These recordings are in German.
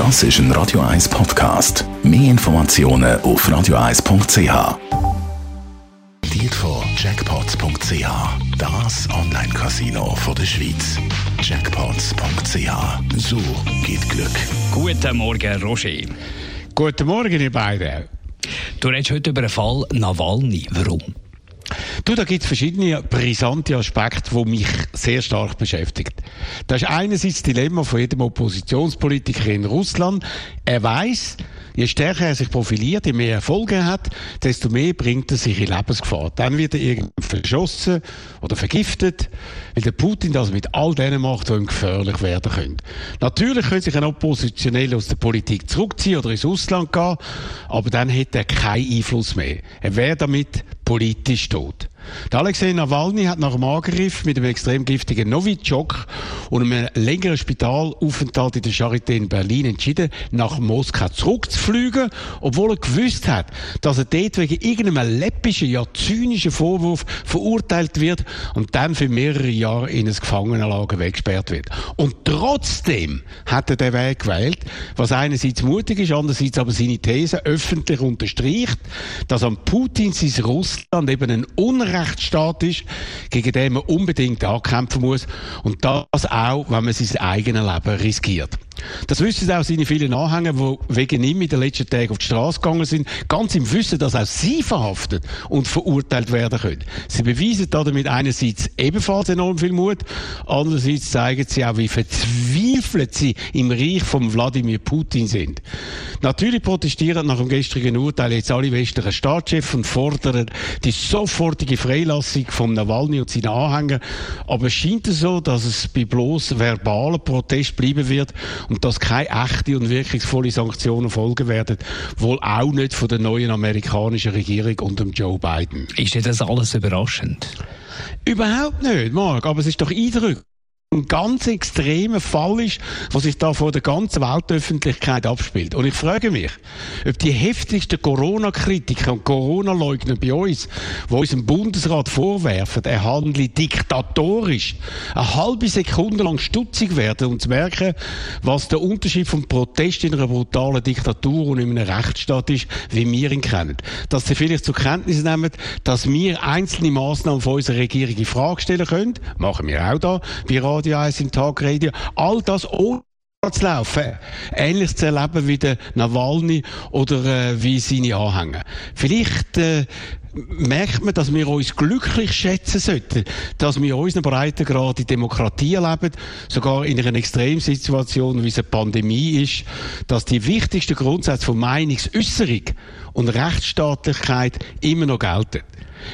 Das ist ein Radio 1 Podcast. Mehr Informationen auf radio1.ch. Diet von Jackpots.ch. Das Online-Casino der Schweiz. Jackpots.ch. So geht Glück. Guten Morgen, Roger. Guten Morgen, ihr beiden. Du redest heute über den Fall Nawalny. Warum? Du, da gibt es verschiedene brisante Aspekte, die mich sehr stark beschäftigen. Das ist einerseits das Dilemma von jedem Oppositionspolitiker in Russland. Er weiß, je stärker er sich profiliert, je mehr Erfolge hat, desto mehr bringt er sich in Lebensgefahr. Dann wird er irgendwie verschossen oder vergiftet, weil der Putin das mit all denen macht, die ihm gefährlich werden können. Natürlich könnte sich ein Oppositioneller aus der Politik zurückziehen oder ins Ausland gehen, aber dann hätte er keinen Einfluss mehr. Er wäre damit politisch tot. Alexei Nawalny hat nach dem Angriff mit dem extrem giftigen Novichok und einem längeren Spitalaufenthalt in der Charité in Berlin entschieden, nach Moskau zurückzufliegen, obwohl er gewusst hat, dass er dort wegen irgendeinem läppischen, ja zynischen Vorwurf verurteilt wird und dann für mehrere Jahre in ein Gefangenenlager weggesperrt wird. Und trotzdem hat er den Weg gewählt, was einerseits mutig ist, andererseits aber seine These öffentlich unterstreicht, dass an Putin sein Russland eben ein Unrechtsstaat ist, gegen den man unbedingt ankämpfen muss und das auch, wenn man sein eigenes Leben riskiert. Das wissen auch seine vielen Anhänger, die wegen ihm in den letzten Tagen auf die Straße gegangen sind, ganz im Wissen, dass auch sie verhaftet und verurteilt werden können. Sie beweisen damit einerseits ebenfalls enorm viel Mut, andererseits zeigen sie auch, wie verzweifelt sie im Reich von Wladimir Putin sind. Natürlich protestieren nach dem gestrigen Urteil jetzt alle westlichen Staatschefs und fordern die sofortige Freilassung von Nawalny und seinen Anhängern. Aber es scheint so, dass es bei bloß verbalen Protest bleiben wird und dass keine echte und wirkungsvolle Sanktionen folgen werden, wohl auch nicht von der neuen amerikanischen Regierung unter Joe Biden. Ist dir das alles überraschend? Überhaupt nicht, Mark, aber es ist doch eindrücklich ein ganz extremer Fall ist, was sich da vor der ganzen Weltöffentlichkeit abspielt. Und ich frage mich, ob die heftigsten Corona-Kritiker und Corona-Leugner bei uns, die unserem Bundesrat vorwerfen, er handle diktatorisch, eine halbe Sekunde lang stutzig werden und zu merken, was der Unterschied vom Protest in einer brutalen Diktatur und in einem Rechtsstaat ist, wie wir ihn kennen. Dass sie vielleicht zur Kenntnis nehmen, dass wir einzelne Maßnahmen von unserer Regierung in Frage stellen können, machen wir auch da, bei Radio 1 im Tagradio, all das ohne zu laufen. Ähnlich zu erleben wie der Nawalny oder äh, wie seine Anhänger. Vielleicht äh, merkt man, dass wir uns glücklich schätzen sollten, dass wir in unseren Breitengrad in Demokratie leben, sogar in einer Extremsituation, wie es eine Pandemie ist, dass die wichtigsten Grundsätze von Meinungsäußerung und Rechtsstaatlichkeit immer noch gelten.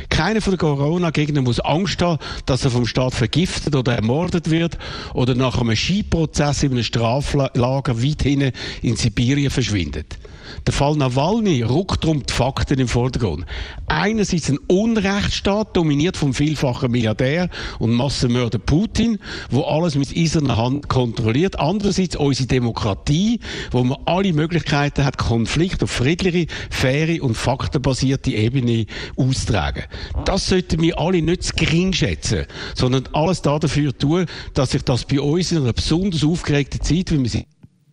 Keiner von den Corona-Gegnern muss Angst haben, dass er vom Staat vergiftet oder ermordet wird oder nach einem Skiprozess in einem Straflager weit hinten in Sibirien verschwindet. Der Fall Nawalny rückt darum die Fakten im Vordergrund. Einerseits ein Unrechtsstaat, dominiert vom vielfachen Milliardär und Massenmörder Putin, wo alles mit eiserner Hand kontrolliert. Andererseits unsere Demokratie, wo man alle Möglichkeiten hat, Konflikt auf friedliche, faire und faktenbasierte Ebene austragen. Das sollten wir alle nicht zu gering schätzen, sondern alles dafür tun, dass sich das bei uns in einer besonders aufgeregten Zeit, wie wir sie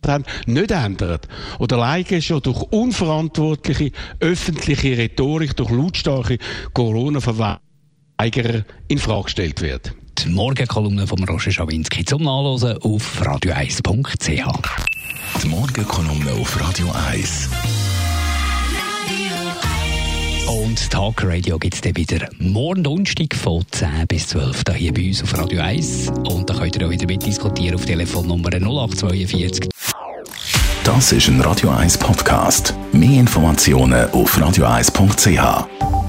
haben, nicht ändert. Oder alleine schon durch unverantwortliche öffentliche Rhetorik, durch lautstarke Corona-Verweigerer in Frage gestellt wird. Die Morgenkolumne von Roger Schawinski zum Nachlesen auf radio1.ch. Die Morgenkolumne auf Radio 1. Und Talk Radio gibt es dann wieder morgen Donnerstag von 10 bis 12 hier bei uns auf Radio 1. Und da könnt ihr auch wieder mitdiskutieren auf Telefonnummer 0842 Das ist ein Radio 1 Podcast. Mehr Informationen auf radio1.ch.